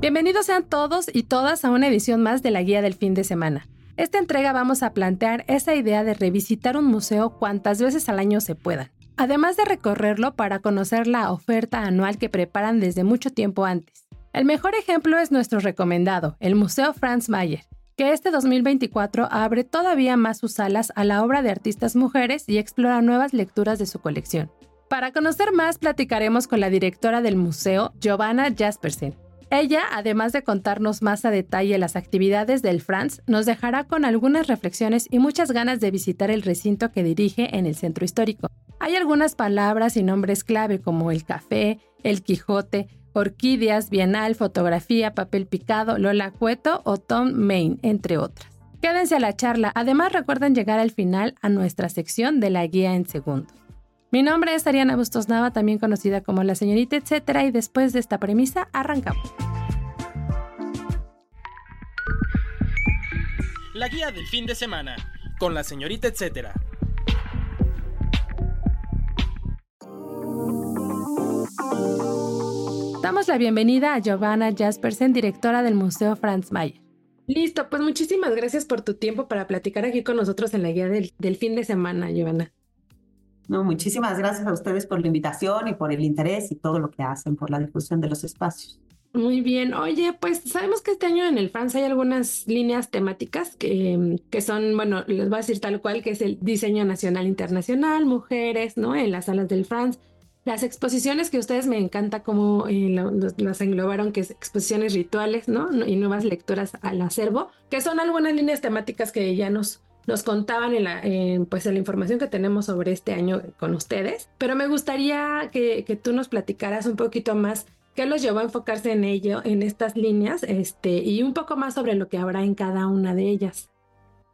Bienvenidos sean todos y todas a una edición más de la Guía del Fin de Semana. Esta entrega vamos a plantear esa idea de revisitar un museo cuantas veces al año se puedan, además de recorrerlo para conocer la oferta anual que preparan desde mucho tiempo antes. El mejor ejemplo es nuestro recomendado, el Museo Franz Mayer, que este 2024 abre todavía más sus salas a la obra de artistas mujeres y explora nuevas lecturas de su colección. Para conocer más, platicaremos con la directora del museo, Giovanna Jaspersen, ella, además de contarnos más a detalle las actividades del Franz, nos dejará con algunas reflexiones y muchas ganas de visitar el recinto que dirige en el centro histórico. Hay algunas palabras y nombres clave como el café, el Quijote, orquídeas, bienal, fotografía, papel picado, Lola Cueto o Tom Main, entre otras. Quédense a la charla, además recuerden llegar al final a nuestra sección de la guía en segundos. Mi nombre es Ariana Bustos Nava, también conocida como la señorita etcétera, y después de esta premisa arrancamos. La guía del fin de semana con la señorita etcétera. Damos la bienvenida a Giovanna Jaspersen, directora del Museo Franz Mayer. Listo, pues muchísimas gracias por tu tiempo para platicar aquí con nosotros en la guía del, del fin de semana, Giovanna. No, muchísimas gracias a ustedes por la invitación y por el interés y todo lo que hacen por la difusión de los espacios. Muy bien. Oye, pues sabemos que este año en el France hay algunas líneas temáticas que, que son, bueno, les voy a decir tal cual, que es el diseño nacional internacional, mujeres, ¿no? En las salas del France. Las exposiciones que ustedes me encanta cómo eh, las englobaron, que es exposiciones rituales, ¿no? Y nuevas lecturas al acervo, que son algunas líneas temáticas que ya nos nos contaban en la, pues en la información que tenemos sobre este año con ustedes, pero me gustaría que, que, tú nos platicaras un poquito más qué los llevó a enfocarse en ello, en estas líneas, este, y un poco más sobre lo que habrá en cada una de ellas.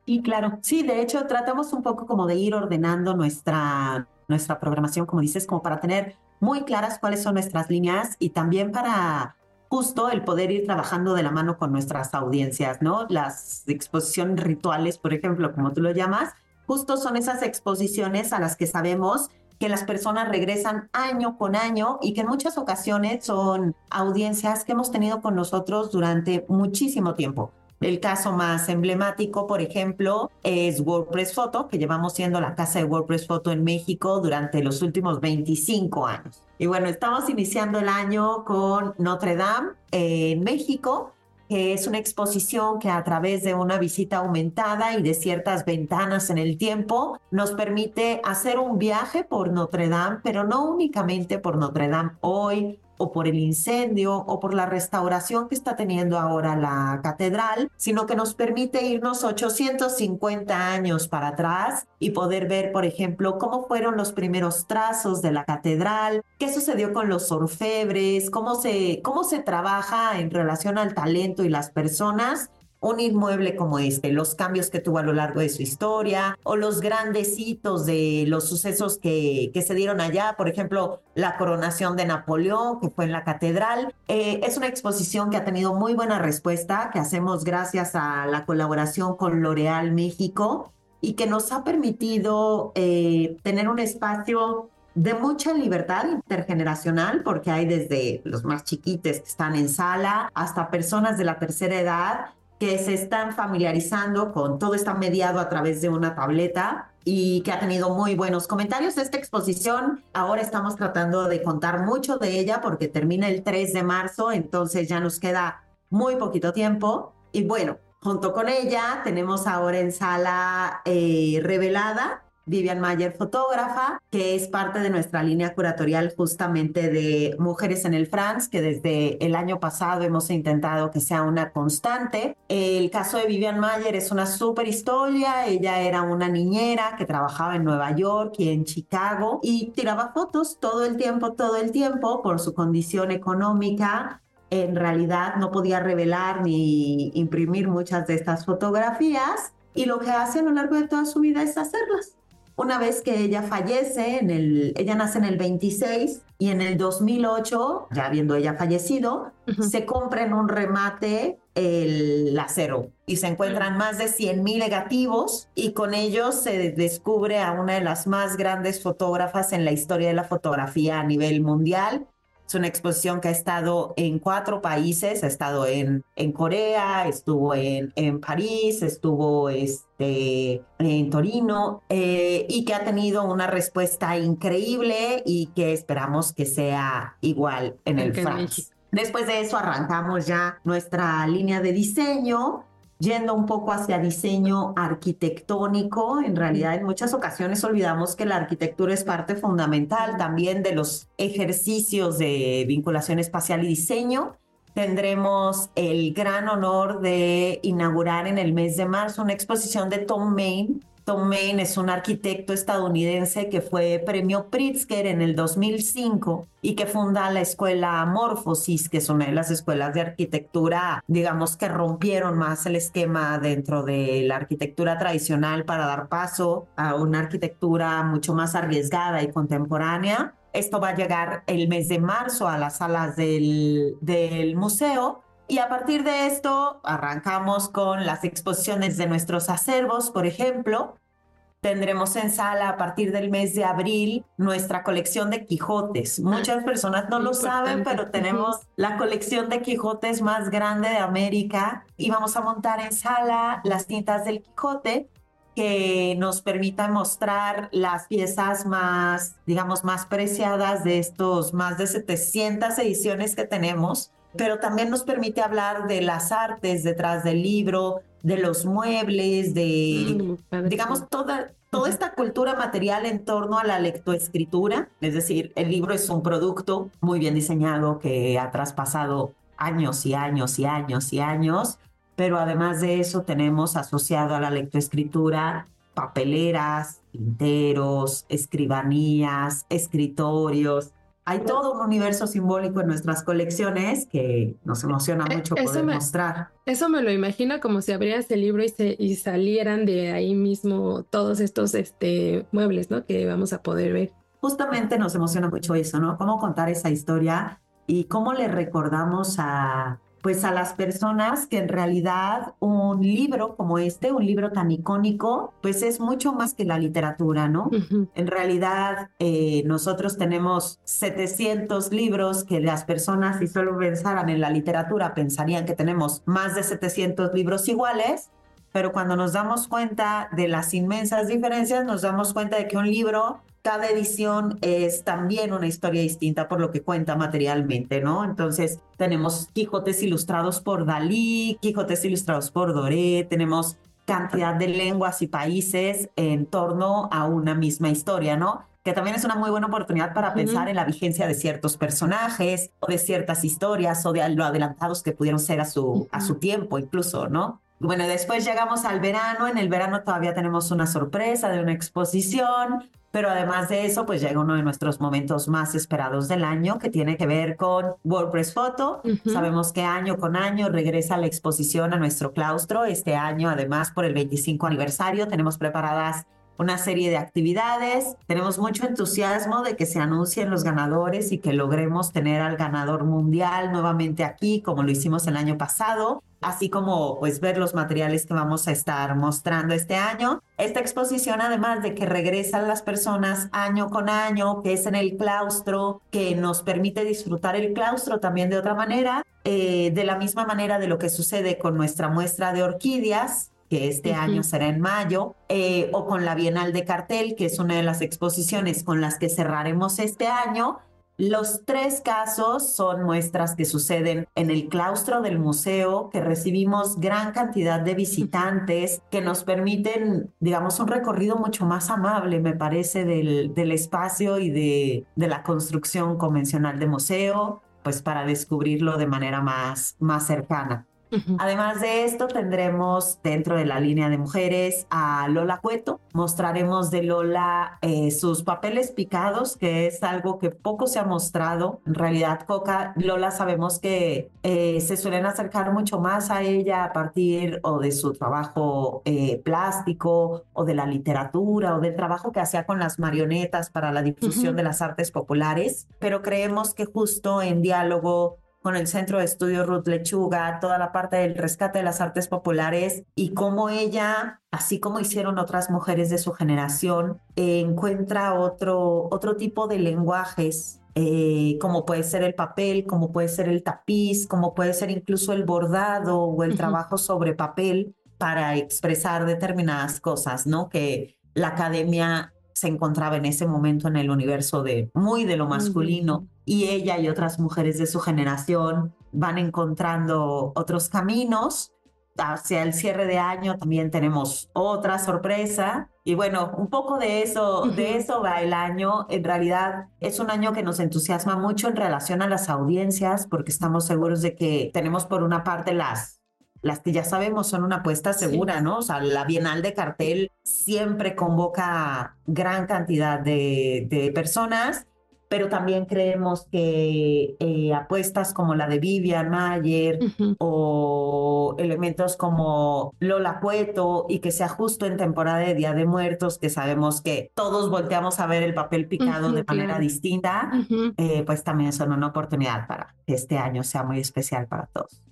Y claro, sí, de hecho tratamos un poco como de ir ordenando nuestra, nuestra programación, como dices, como para tener muy claras cuáles son nuestras líneas y también para justo el poder ir trabajando de la mano con nuestras audiencias, ¿no? Las exposiciones rituales, por ejemplo, como tú lo llamas, justo son esas exposiciones a las que sabemos que las personas regresan año con año y que en muchas ocasiones son audiencias que hemos tenido con nosotros durante muchísimo tiempo. El caso más emblemático, por ejemplo, es WordPress Photo, que llevamos siendo la casa de WordPress Photo en México durante los últimos 25 años. Y bueno, estamos iniciando el año con Notre Dame en México, que es una exposición que a través de una visita aumentada y de ciertas ventanas en el tiempo nos permite hacer un viaje por Notre Dame, pero no únicamente por Notre Dame hoy, o por el incendio o por la restauración que está teniendo ahora la catedral, sino que nos permite irnos 850 años para atrás y poder ver, por ejemplo, cómo fueron los primeros trazos de la catedral, qué sucedió con los orfebres, cómo se, cómo se trabaja en relación al talento y las personas un inmueble como este, los cambios que tuvo a lo largo de su historia o los grandes hitos de los sucesos que, que se dieron allá, por ejemplo, la coronación de Napoleón, que fue en la catedral. Eh, es una exposición que ha tenido muy buena respuesta, que hacemos gracias a la colaboración con L'Oreal México y que nos ha permitido eh, tener un espacio de mucha libertad intergeneracional, porque hay desde los más chiquites que están en sala hasta personas de la tercera edad que se están familiarizando con todo está mediado a través de una tableta y que ha tenido muy buenos comentarios. Esta exposición ahora estamos tratando de contar mucho de ella porque termina el 3 de marzo, entonces ya nos queda muy poquito tiempo. Y bueno, junto con ella tenemos ahora en sala eh, revelada Vivian Mayer, fotógrafa, que es parte de nuestra línea curatorial justamente de Mujeres en el France, que desde el año pasado hemos intentado que sea una constante. El caso de Vivian Mayer es una súper historia. Ella era una niñera que trabajaba en Nueva York y en Chicago y tiraba fotos todo el tiempo, todo el tiempo por su condición económica en realidad no podía revelar ni imprimir muchas de estas fotografías y lo que hace a lo largo de toda su vida es hacerlas. Una vez que ella fallece, en el, ella nace en el 26 y en el 2008, ya habiendo ella fallecido, se compra en un remate el acero y se encuentran más de 100 mil negativos y con ellos se descubre a una de las más grandes fotógrafas en la historia de la fotografía a nivel mundial es una exposición que ha estado en cuatro países, ha estado en, en Corea, estuvo en, en París, estuvo este, en Torino eh, y que ha tenido una respuesta increíble y que esperamos que sea igual en el France. Después de eso arrancamos ya nuestra línea de diseño yendo un poco hacia diseño arquitectónico. En realidad, en muchas ocasiones olvidamos que la arquitectura es parte fundamental también de los ejercicios de vinculación espacial y diseño. Tendremos el gran honor de inaugurar en el mes de marzo una exposición de Tom Main, Tom Main es un arquitecto estadounidense que fue premio Pritzker en el 2005 y que funda la escuela Morphosis, que es una de las escuelas de arquitectura, digamos, que rompieron más el esquema dentro de la arquitectura tradicional para dar paso a una arquitectura mucho más arriesgada y contemporánea. Esto va a llegar el mes de marzo a las salas del, del museo y a partir de esto arrancamos con las exposiciones de nuestros acervos, por ejemplo. Tendremos en sala a partir del mes de abril nuestra colección de Quijotes. Muchas personas no lo saben, pero tenemos la colección de Quijotes más grande de América y vamos a montar en sala las tintas del Quijote que nos permita mostrar las piezas más, digamos, más preciadas de estos más de 700 ediciones que tenemos pero también nos permite hablar de las artes detrás del libro, de los muebles, de, mm, digamos, toda, toda esta cultura material en torno a la lectoescritura. Es decir, el libro es un producto muy bien diseñado que ha traspasado años y años y años y años, pero además de eso tenemos asociado a la lectoescritura papeleras, tinteros, escribanías, escritorios, hay todo un universo simbólico en nuestras colecciones que nos emociona eh, mucho poder mostrar. Eso me lo imagino como si abrieras el libro y, se, y salieran de ahí mismo todos estos este, muebles, ¿no? Que vamos a poder ver. Justamente nos emociona mucho eso, ¿no? Cómo contar esa historia y cómo le recordamos a, pues a las personas que en realidad un libro como este, un libro tan icónico, pues es mucho más que la literatura, ¿no? En realidad eh, nosotros tenemos 700 libros que las personas si solo pensaran en la literatura pensarían que tenemos más de 700 libros iguales, pero cuando nos damos cuenta de las inmensas diferencias, nos damos cuenta de que un libro cada edición es también una historia distinta por lo que cuenta materialmente, ¿no? Entonces tenemos Quijotes ilustrados por Dalí, Quijotes ilustrados por Doré, tenemos cantidad de lenguas y países en torno a una misma historia, ¿no? que también es una muy buena oportunidad para pensar en la vigencia de ciertos personajes o de ciertas historias o de lo adelantados que pudieron ser a su, a su tiempo incluso, ¿no? Bueno, después llegamos al verano, en el verano todavía tenemos una sorpresa de una exposición, pero además de eso, pues llega uno de nuestros momentos más esperados del año, que tiene que ver con WordPress Photo. Sabemos que año con año regresa la exposición a nuestro claustro. Este año, además, por el 25 aniversario, tenemos preparadas una serie de actividades. Tenemos mucho entusiasmo de que se anuncien los ganadores y que logremos tener al ganador mundial nuevamente aquí, como lo hicimos el año pasado así como pues ver los materiales que vamos a estar mostrando este año. Esta exposición, además de que regresan las personas año con año, que es en el claustro, que nos permite disfrutar el claustro también de otra manera, eh, de la misma manera de lo que sucede con nuestra muestra de orquídeas, que este año será en mayo, eh, o con la Bienal de Cartel, que es una de las exposiciones con las que cerraremos este año, Los tres casos son muestras que suceden en el claustro del museo, que recibimos gran cantidad de visitantes que nos permiten, digamos, un recorrido mucho más amable, me parece, del, del espacio y de, de la construcción convencional de museo, pues para descubrirlo de manera más, más cercana. Además de esto, tendremos dentro de la línea de mujeres a Lola Cueto. Mostraremos de Lola eh, sus papeles picados, que es algo que poco se ha mostrado. En realidad, Coca, Lola sabemos que eh, se suelen acercar mucho más a ella a partir o de su trabajo eh, plástico o de la literatura o del trabajo que hacía con las marionetas para la difusión de las artes populares. Pero creemos que justo en diálogo con el Centro de Estudios Ruth Lechuga, toda la parte del rescate de las artes populares y cómo ella, así como hicieron otras mujeres de su generación, encuentra otro, otro tipo de lenguajes eh, como puede ser el papel, como puede ser el tapiz, como puede ser incluso el bordado o el trabajo sobre papel para expresar determinadas cosas, ¿no? Que la academia se encontraba en ese momento en el universo de muy de lo masculino y ella y otras mujeres de su generación van encontrando otros caminos. Hacia el cierre de año también tenemos otra sorpresa y bueno, un poco de eso, de eso va el año. En realidad es un año que nos entusiasma mucho en relación a las audiencias porque estamos seguros de que tenemos por una parte las las que ya sabemos son una apuesta segura, ¿no? O sea, la Bienal de Cartel siempre convoca gran cantidad de, personas, pero también creemos que eh, apuestas como la de Vivian Mayer o elementos como Lola Cueto y que sea justo en temporada de Día de Muertos, que sabemos que todos volteamos a ver el papel picado de manera distinta, eh, pues también son una oportunidad para que este año sea muy especial para todos.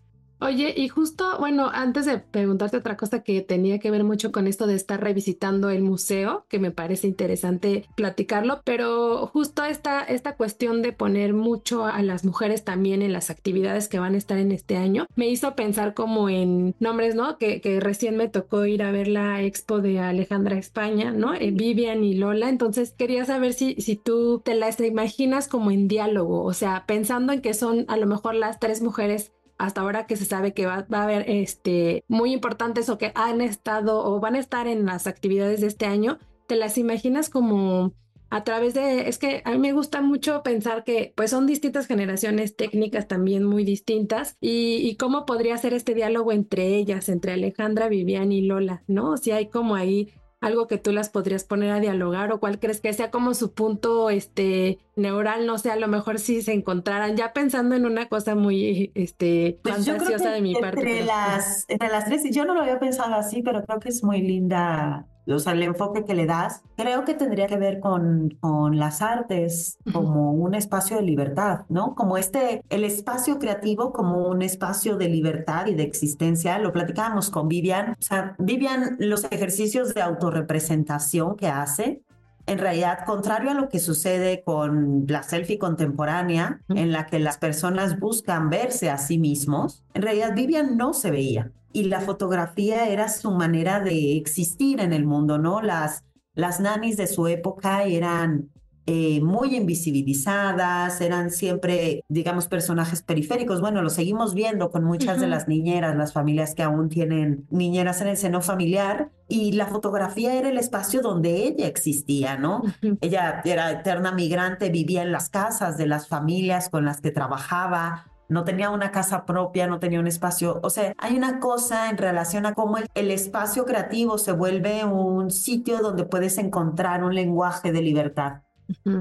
Oye, y justo, bueno, antes de preguntarte otra cosa que tenía que ver mucho con esto de estar revisitando el museo, que me parece interesante platicarlo, pero justo esta, esta cuestión de poner mucho a las mujeres también en las actividades que van a estar en este año, me hizo pensar como en nombres, ¿no? Que, que recién me tocó ir a ver la expo de Alejandra España, ¿no? Eh, Vivian y Lola, entonces quería saber si, si tú te las imaginas como en diálogo, o sea, pensando en que son a lo mejor las tres mujeres hasta ahora que se sabe que va, a haber este, muy importantes o que han estado o van a estar en las actividades de este año, ¿te las imaginas como a través de, es que a mí me gusta mucho pensar que pues son distintas generaciones técnicas también muy distintas y, y, cómo podría ser este diálogo entre ellas, entre Alejandra, Vivian y Lola, ¿no? Si hay como ahí algo que tú las podrías poner a dialogar o cuál crees que sea como su punto este neural, no sé, a lo mejor si se encontraran ya pensando en una cosa muy este pues fantasiosa de mi entre parte. Las, entre las tres, yo no lo había pensado así, pero creo que es muy linda o sea, el enfoque que le das, creo que tendría que ver con, con las artes como un espacio de libertad, ¿no? Como este, el espacio creativo como un espacio de libertad y de existencia. Lo platicábamos con Vivian. O sea, Vivian, los ejercicios de autorrepresentación que hace, en realidad, contrario a lo que sucede con la selfie contemporánea, en la que las personas buscan verse a sí mismos, en realidad Vivian no se veía y la fotografía era su manera de existir en el mundo, ¿no? Las, las nanis de su época eran eh, muy invisibilizadas, eran siempre, digamos, personajes periféricos. Bueno, lo seguimos viendo con muchas de las niñeras, las familias que aún tienen niñeras en el seno familiar, y la fotografía era el espacio donde ella existía, ¿no? Ella era eterna migrante, vivía en las casas de las familias con las que trabajaba, no tenía una casa propia, no tenía un espacio. O sea, hay una cosa en relación a cómo el, espacio creativo se vuelve un sitio donde puedes encontrar un lenguaje de libertad.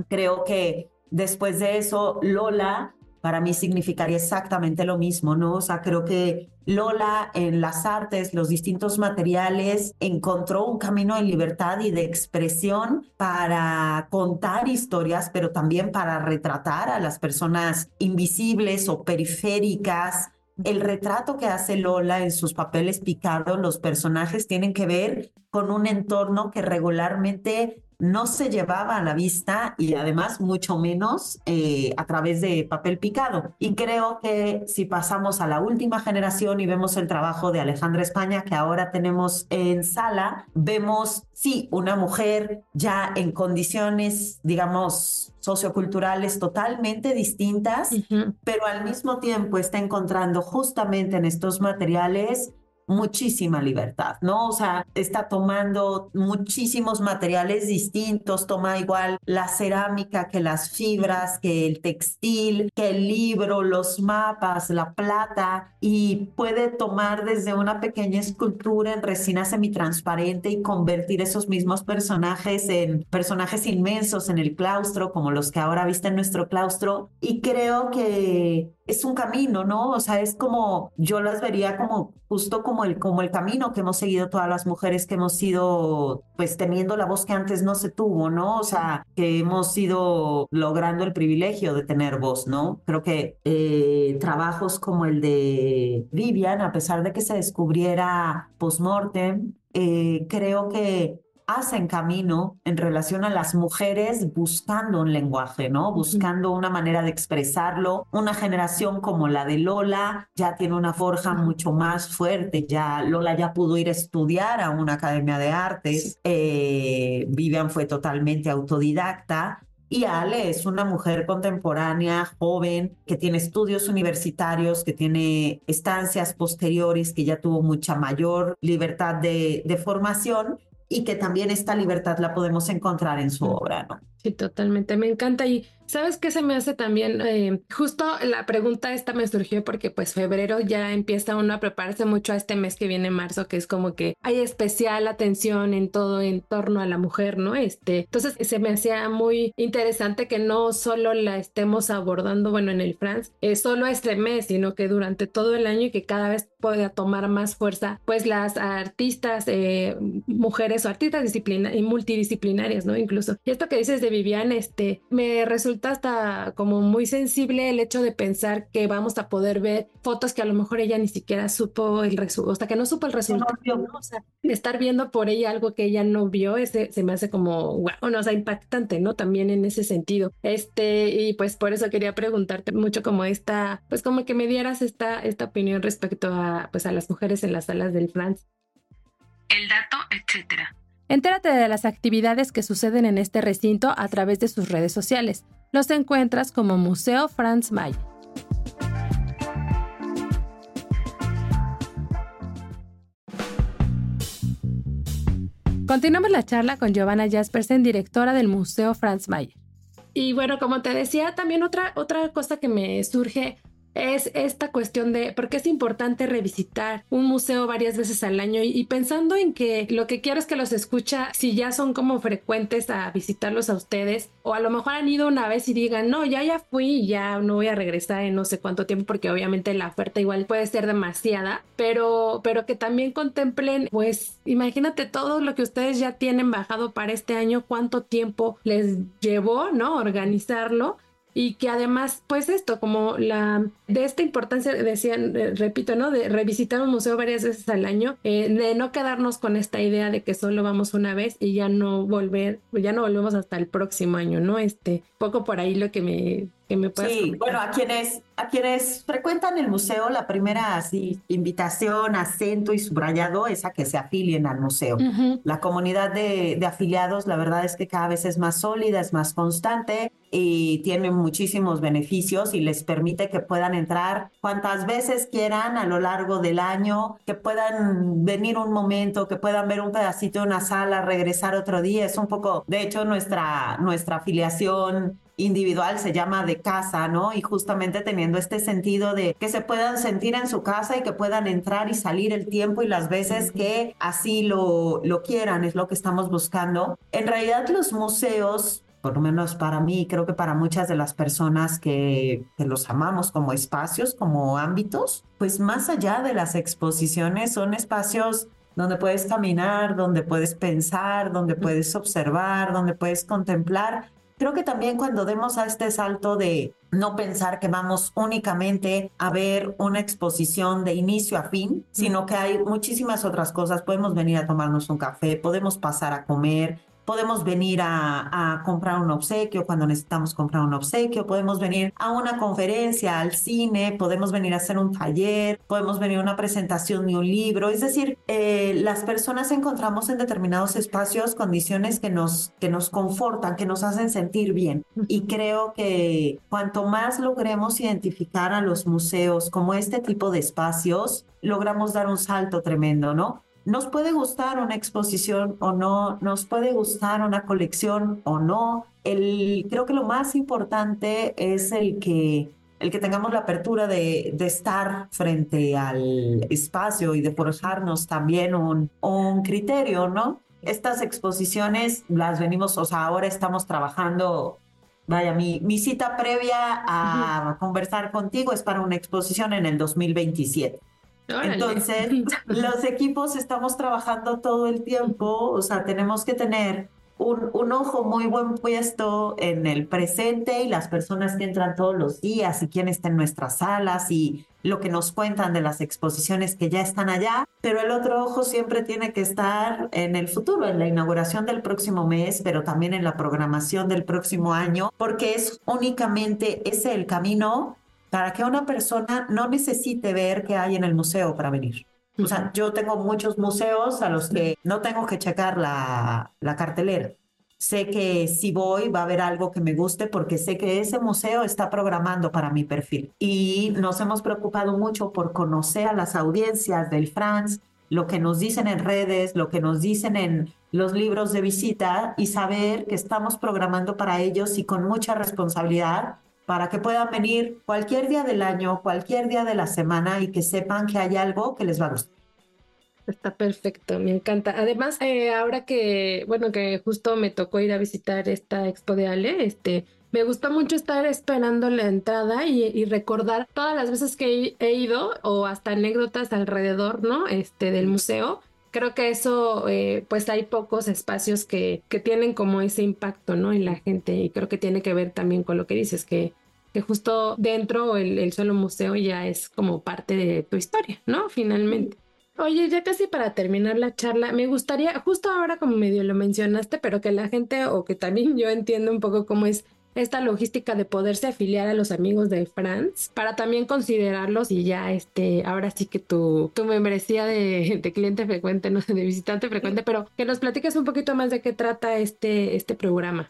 Creo que después de eso, Lola para mí significaría exactamente lo mismo, ¿no? O sea, creo que Lola en las artes, los distintos materiales, encontró un camino de libertad y de expresión para contar historias, pero también para retratar a las personas invisibles o periféricas. El retrato que hace Lola en sus papeles picados, los personajes tienen que ver con un entorno que regularmente no se llevaba a la vista y además mucho menos eh, a través de papel picado. Y creo que si pasamos a la última generación y vemos el trabajo de Alejandra España que ahora tenemos en sala, vemos, sí, una mujer ya en condiciones, digamos, socioculturales totalmente distintas, pero al mismo tiempo está encontrando justamente en estos materiales muchísima libertad, ¿no? O sea, está tomando muchísimos materiales distintos, toma igual la cerámica que las fibras, que el textil, que el libro, los mapas, la plata, y puede tomar desde una pequeña escultura en resina semitransparente y convertir esos mismos personajes en personajes inmensos en el claustro, como los que ahora viste en nuestro claustro, y creo que es un camino, ¿no? O sea, es como, yo las vería como justo como el, como el camino que hemos seguido todas las mujeres que hemos ido, pues teniendo la voz que antes no se tuvo, ¿no? O sea, que hemos ido logrando el privilegio de tener voz, ¿no? Creo que eh, trabajos como el de Vivian, a pesar de que se descubriera post-mortem, eh, creo que hacen camino en relación a las mujeres buscando un lenguaje, ¿no? Buscando una manera de expresarlo. Una generación como la de Lola ya tiene una forja mucho más fuerte. Ya Lola ya pudo ir a estudiar a una academia de artes. Eh, Vivian fue totalmente autodidacta. Y Ale es una mujer contemporánea, joven, que tiene estudios universitarios, que tiene estancias posteriores, que ya tuvo mucha mayor libertad de, de formación y que también esta libertad la podemos encontrar en su obra, ¿no? Sí, totalmente, me encanta. Y sabes qué se me hace también, eh, justo la pregunta esta me surgió porque pues febrero ya empieza uno a prepararse mucho a este mes que viene marzo, que es como que hay especial atención en todo en torno a la mujer, ¿no? Este, entonces se me hacía muy interesante que no solo la estemos abordando, bueno, en el France, es solo este mes, sino que durante todo el año y que cada vez pueda tomar más fuerza, pues las artistas, eh, mujeres o artistas disciplina y multidisciplinarias, ¿no? Incluso. Y esto que dices de Vivian, este, me resulta hasta como muy sensible el hecho de pensar que vamos a poder ver fotos que a lo mejor ella ni siquiera supo el resultado, o sea, que no supo el resultado, ¿no? O sea, estar viendo por ella algo que ella no vio, ese se me hace como, wow, no, o sea, impactante, ¿no? También en ese sentido. Este, y pues por eso quería preguntarte mucho como esta, pues como que me dieras esta, esta opinión respecto a, pues a las mujeres en las salas del France. El dato, etcétera. Entérate de las actividades que suceden en este recinto a través de sus redes sociales. Los encuentras como Museo Franz Mayer. Continuamos la charla con Giovanna Jaspersen, directora del Museo Franz Mayer. Y bueno, como te decía, también otra, otra cosa que me surge es esta cuestión de por qué es importante revisitar un museo varias veces al año. Y, pensando en que lo que quiero es que los escucha si ya son como frecuentes a visitarlos a ustedes o a lo mejor han ido una vez y digan no ya ya fui y ya no voy a regresar en no sé cuánto tiempo porque obviamente la oferta igual puede ser demasiada pero pero que también contemplen pues imagínate todo lo que ustedes ya tienen bajado para este año cuánto tiempo les llevó no organizarlo y que además, pues esto, como la de esta importancia, decían, repito, ¿no? De revisitar un museo varias veces al año, eh, de no quedarnos con esta idea de que solo vamos una vez y ya no volver, ya no volvemos hasta el próximo año, ¿no? Este, poco por ahí lo que me sí, bueno, a quienes, a quienes frecuentan el museo, la primera así, invitación, acento y subrayado es a que se afilien al museo. La comunidad de, de, afiliados, la verdad es que cada vez es más sólida, es más constante y tiene muchísimos beneficios y les permite que puedan entrar cuantas veces quieran a lo largo del año, que puedan venir un momento, que puedan ver un pedacito de una sala, regresar otro día. Es un poco, de hecho, nuestra, nuestra afiliación individual se llama de casa, ¿no? Y justamente teniendo este sentido de que se puedan sentir en su casa y que puedan entrar y salir el tiempo y las veces que así lo, lo quieran, es lo que estamos buscando. En realidad los museos por lo menos para mí, creo que para muchas de las personas que, que, los amamos como espacios, como ámbitos, pues más allá de las exposiciones son espacios donde puedes caminar, donde puedes pensar, donde puedes observar, donde puedes contemplar Creo que también cuando demos a este salto de no pensar que vamos únicamente a ver una exposición de inicio a fin, sino que hay muchísimas otras cosas. Podemos venir a tomarnos un café, podemos pasar a comer, Podemos venir a, a, comprar un obsequio cuando necesitamos comprar un obsequio, podemos venir a una conferencia, al cine, podemos venir a hacer un taller, podemos venir a una presentación de un libro. Es decir, eh, las personas encontramos en determinados espacios condiciones que nos, que nos confortan, que nos hacen sentir bien. Y creo que cuanto más logremos identificar a los museos como este tipo de espacios, logramos dar un salto tremendo, ¿no? Nos puede gustar una exposición o no, nos puede gustar una colección o no. El, creo que lo más importante es el que, el que tengamos la apertura de, de estar frente al espacio y de forjarnos también un, un criterio, ¿no? Estas exposiciones las venimos, o sea, ahora estamos trabajando Vaya, mi, mi, cita previa a conversar contigo es para una exposición en el 2027. Entonces, los equipos estamos trabajando todo el tiempo, o sea, tenemos que tener un, un, ojo muy buen puesto en el presente y las personas que entran todos los días y quién está en nuestras salas y lo que nos cuentan de las exposiciones que ya están allá, pero el otro ojo siempre tiene que estar en el futuro, en la inauguración del próximo mes, pero también en la programación del próximo año, porque es únicamente ese el camino para que una persona no necesite ver qué hay en el museo para venir. O sea, yo tengo muchos museos a los que no tengo que checar la, la cartelera. Sé que si voy va a haber algo que me guste porque sé que ese museo está programando para mi perfil. Y nos hemos preocupado mucho por conocer a las audiencias del France, lo que nos dicen en redes, lo que nos dicen en los libros de visita y saber que estamos programando para ellos y con mucha responsabilidad para que puedan venir cualquier día del año, cualquier día de la semana y que sepan que hay algo que les va a gustar. Está perfecto, me encanta. Además, eh, ahora que, bueno, que justo me tocó ir a visitar esta expo de Ale, este, me gustó mucho estar esperando la entrada y, recordar todas las veces que he, ido o hasta anécdotas alrededor, ¿no? Este, del museo. Creo que eso, eh, pues hay pocos espacios que, que tienen como ese impacto, ¿no? En la gente y creo que tiene que ver también con lo que dices, que que justo dentro el, el solo museo ya es como parte de tu historia, ¿no? Finalmente. Oye, ya casi para terminar la charla, me gustaría, justo ahora como medio lo mencionaste, pero que la gente o que también yo entienda un poco cómo es esta logística de poderse afiliar a los amigos de France para también considerarlos y ya este ahora sí que tu, tu membresía de, de cliente frecuente, no sé, de visitante frecuente, pero que nos platiques un poquito más de qué trata este, este programa.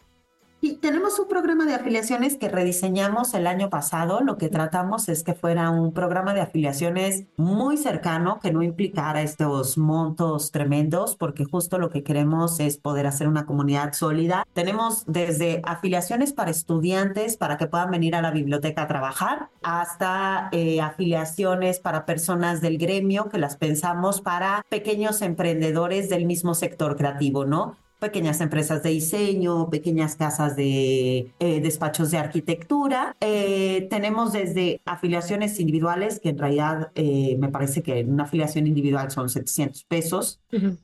Y tenemos un programa de afiliaciones que rediseñamos el año pasado. Lo que tratamos es que fuera un programa de afiliaciones muy cercano, que no implicara estos montos tremendos, porque justo lo que queremos es poder hacer una comunidad sólida. Tenemos desde afiliaciones para estudiantes para que puedan venir a la biblioteca a trabajar, hasta eh, afiliaciones para personas del gremio que las pensamos para pequeños emprendedores del mismo sector creativo, ¿no? Pequeñas empresas de diseño, pequeñas casas de eh, despachos de arquitectura. Eh, tenemos desde afiliaciones individuales, que en realidad eh, me parece que una afiliación individual son 700 pesos.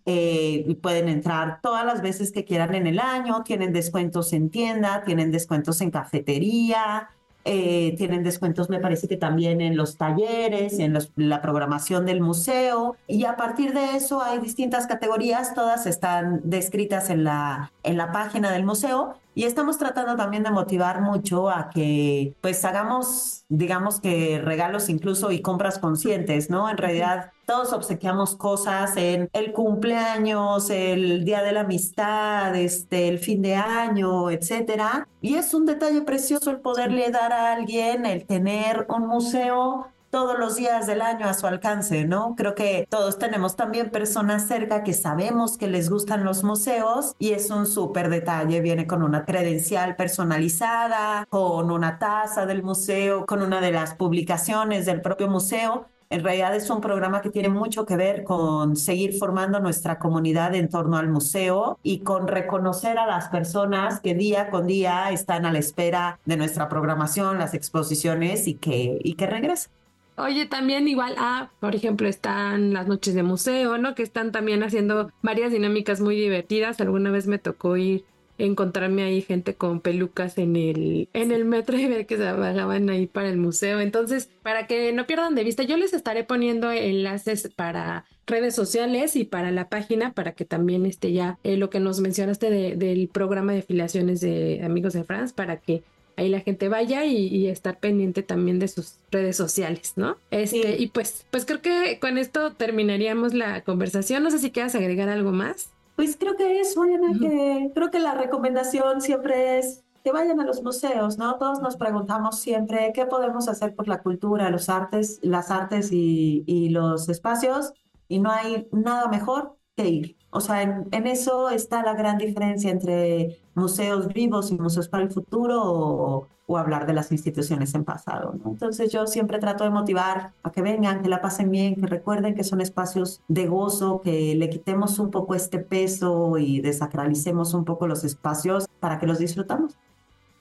y pueden entrar todas las veces que quieran en el año, tienen descuentos en tienda, tienen descuentos en cafetería, eh, tienen descuentos, me parece que también en los talleres, en la programación del museo. Y a partir de eso hay distintas categorías, todas están descritas en la, en la página del museo. Y estamos tratando también de motivar mucho a que pues hagamos, digamos que regalos incluso y compras conscientes, ¿no? En realidad todos obsequiamos cosas en el cumpleaños, el día de la amistad, este, el fin de año, etcétera. Y es un detalle precioso el poderle dar a alguien el tener un museo todos los días del año a su alcance, ¿no? Creo que todos tenemos también personas cerca que sabemos que les gustan los museos y es un súper detalle, viene con una credencial personalizada, con una taza del museo, con una de las publicaciones del propio museo en realidad es un programa que tiene mucho que ver con seguir formando nuestra comunidad en torno al museo y con reconocer a las personas que día con día están a la espera de nuestra programación, las exposiciones y que, y que regresen. Oye, también igual, ah, por ejemplo, están las noches de museo, ¿no? Que están también haciendo varias dinámicas muy divertidas. Alguna vez me tocó ir encontrarme ahí gente con pelucas en el, en el metro y ver que se vagaban ahí para el museo. Entonces, para que no pierdan de vista, yo les estaré poniendo enlaces para redes sociales y para la página para que también esté ya eh, lo que nos mencionaste del programa de afiliaciones de Amigos de France para que ahí la gente vaya y, estar pendiente también de sus redes sociales, ¿no? Este, y pues, pues creo que con esto terminaríamos la conversación. No sé si quieras agregar algo más. Pues creo que eso, Ana, que creo que la recomendación siempre es que vayan a los museos, ¿no? Todos nos preguntamos siempre qué podemos hacer por la cultura, los artes, las artes y, y los espacios, y no hay nada mejor que ir. O sea, en, eso está la gran diferencia entre museos vivos y museos para el futuro o, hablar de las instituciones en pasado. Entonces yo siempre trato de motivar a que vengan, que la pasen bien, que recuerden que son espacios de gozo, que le quitemos un poco este peso y desacralicemos un poco los espacios para que los disfrutamos.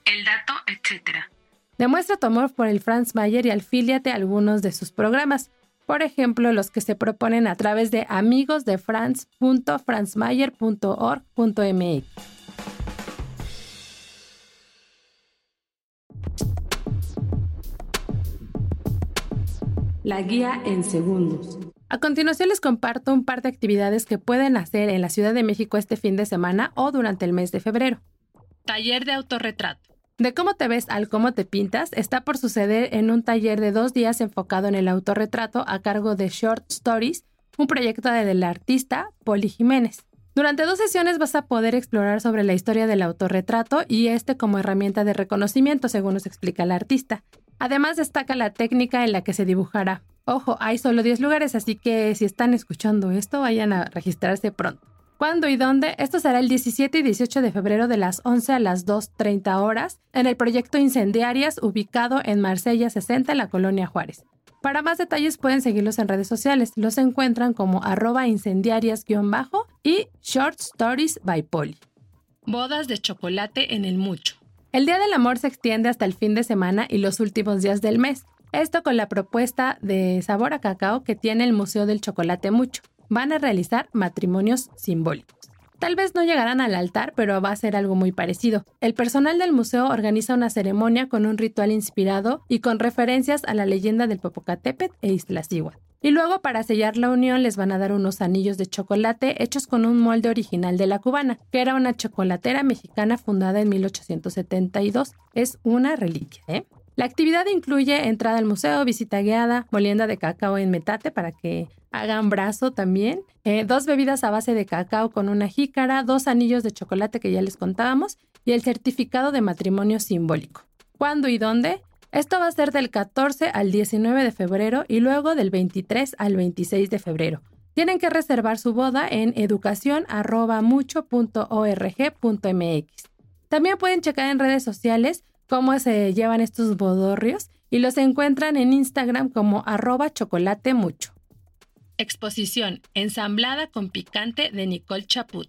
El dato, etcétera. Demuestra tu amor por el Franz Mayer y afíliate a algunos de sus programas por ejemplo, los que se proponen a través de amigosdefranz.franzmayer.org.mx. La guía en segundos. A continuación les comparto un par de actividades que pueden hacer en la Ciudad de México este fin de semana o durante el mes de febrero. Taller de autorretrato. De cómo te ves al cómo te pintas está por suceder en un taller de dos días enfocado en el autorretrato a cargo de Short Stories, un proyecto del artista Poli Jiménez. Durante dos sesiones vas a poder explorar sobre la historia del autorretrato y este como herramienta de reconocimiento, según nos explica el artista. Además destaca la técnica en la que se dibujará. Ojo, hay solo 10 lugares, así que si están escuchando esto, vayan a registrarse pronto. ¿Cuándo y dónde? Esto será el 17 y 18 de febrero de las 11 a las 2.30 horas en el proyecto Incendiarias ubicado en Marsella 60 en la colonia Juárez. Para más detalles pueden seguirlos en redes sociales. Los encuentran como arroba incendiarias-bajo y Short Stories by Polly. Bodas de chocolate en el mucho. El Día del Amor se extiende hasta el fin de semana y los últimos días del mes. Esto con la propuesta de sabor a cacao que tiene el Museo del Chocolate Mucho van a realizar matrimonios simbólicos. Tal vez no llegarán al altar, pero va a ser algo muy parecido. El personal del museo organiza una ceremonia con un ritual inspirado y con referencias a la leyenda del Popocatépetl e Iztaccíhuatl. Y luego para sellar la unión les van a dar unos anillos de chocolate hechos con un molde original de la cubana, que era una chocolatera mexicana fundada en 1872. Es una reliquia, ¿eh? La actividad incluye entrada al museo, visita guiada, molienda de cacao en metate para que hagan brazo también, eh, dos bebidas a base de cacao con una jícara, dos anillos de chocolate que ya les contábamos y el certificado de matrimonio simbólico. ¿Cuándo y dónde? Esto va a ser del 14 al 19 de febrero y luego del 23 al 26 de febrero. Tienen que reservar su boda en educación.mucho.org.mx. También pueden checar en redes sociales cómo se llevan estos bodorrios y los encuentran en Instagram como arroba chocolate mucho. Exposición Ensamblada con picante de Nicole Chaput.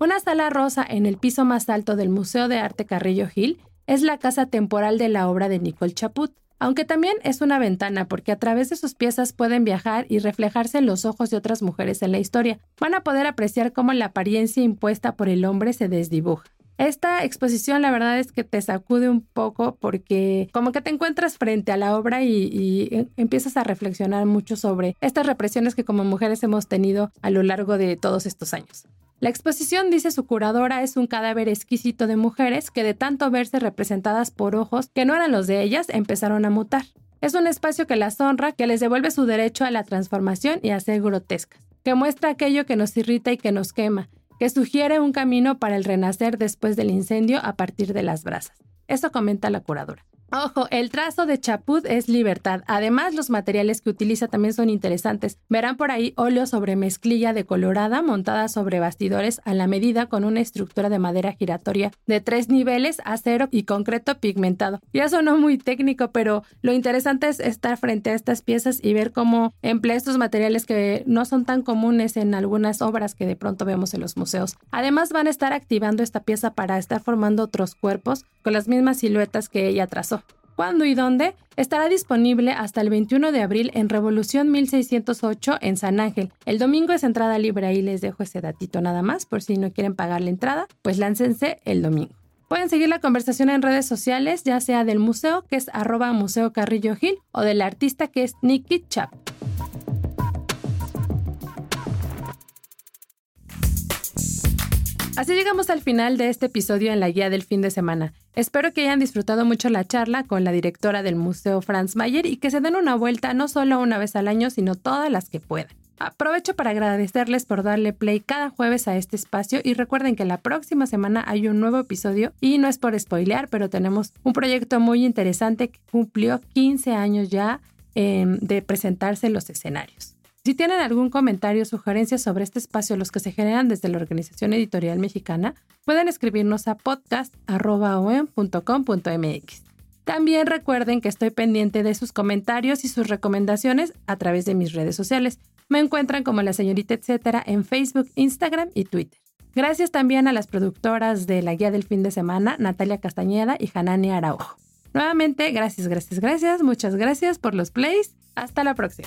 Una sala rosa en el piso más alto del Museo de Arte Carrillo Gil es la casa temporal de la obra de Nicole Chaput, aunque también es una ventana porque a través de sus piezas pueden viajar y reflejarse en los ojos de otras mujeres en la historia. Van a poder apreciar cómo la apariencia impuesta por el hombre se desdibuja. Esta exposición la verdad es que te sacude un poco porque como que te encuentras frente a la obra y, em, empiezas a reflexionar mucho sobre estas represiones que como mujeres hemos tenido a lo largo de todos estos años. La exposición, dice su curadora, es un cadáver exquisito de mujeres que de tanto verse representadas por ojos que no eran los de ellas, empezaron a mutar. Es un espacio que las honra, que les devuelve su derecho a la transformación y a ser grotescas, que muestra aquello que nos irrita y que nos quema, que sugiere un camino para el renacer después del incendio a partir de las brasas. Eso comenta la curadora. Ojo, el trazo de Chaput es libertad. Además, los materiales que utiliza también son interesantes. Verán por ahí óleo sobre mezclilla decolorada montada sobre bastidores a la medida con una estructura de madera giratoria de tres niveles, acero y concreto pigmentado. Ya sonó muy técnico, pero lo interesante es estar frente a estas piezas y ver cómo emplea estos materiales que no son tan comunes en algunas obras que de pronto vemos en los museos. Además, van a estar activando esta pieza para estar formando otros cuerpos con las mismas siluetas que ella trazó. Cuándo y dónde, estará disponible hasta el 21 de abril en Revolución 1608 en San Ángel. El domingo es entrada libre, ahí les dejo ese datito nada más, por si no quieren pagar la entrada, pues láncense el domingo. Pueden seguir la conversación en redes sociales, ya sea del museo, que es arroba Museo Carrillo Gil, o del artista, que es Nicky Chap. Así llegamos al final de este episodio en la guía del fin de semana. Espero que hayan disfrutado mucho la charla con la directora del Museo Franz Mayer y que se den una vuelta no solo una vez al año, sino todas las que puedan. Aprovecho para agradecerles por darle play cada jueves a este espacio y recuerden que la próxima semana hay un nuevo episodio y no es por spoilear, pero tenemos un proyecto muy interesante que cumplió 15 años ya em, de presentarse en los escenarios. Si tienen algún comentario o sugerencia sobre este espacio, los que se generan desde la Organización Editorial Mexicana, pueden escribirnos a podcast.com.mx. También recuerden que estoy pendiente de sus comentarios y sus recomendaciones a través de mis redes sociales. Me encuentran como la señorita etcétera en Facebook, Instagram y Twitter. Gracias también a las productoras de la guía del fin de semana, Natalia Castañeda y Hanani Araujo. Nuevamente, gracias, gracias, gracias, muchas gracias por los plays. Hasta la próxima.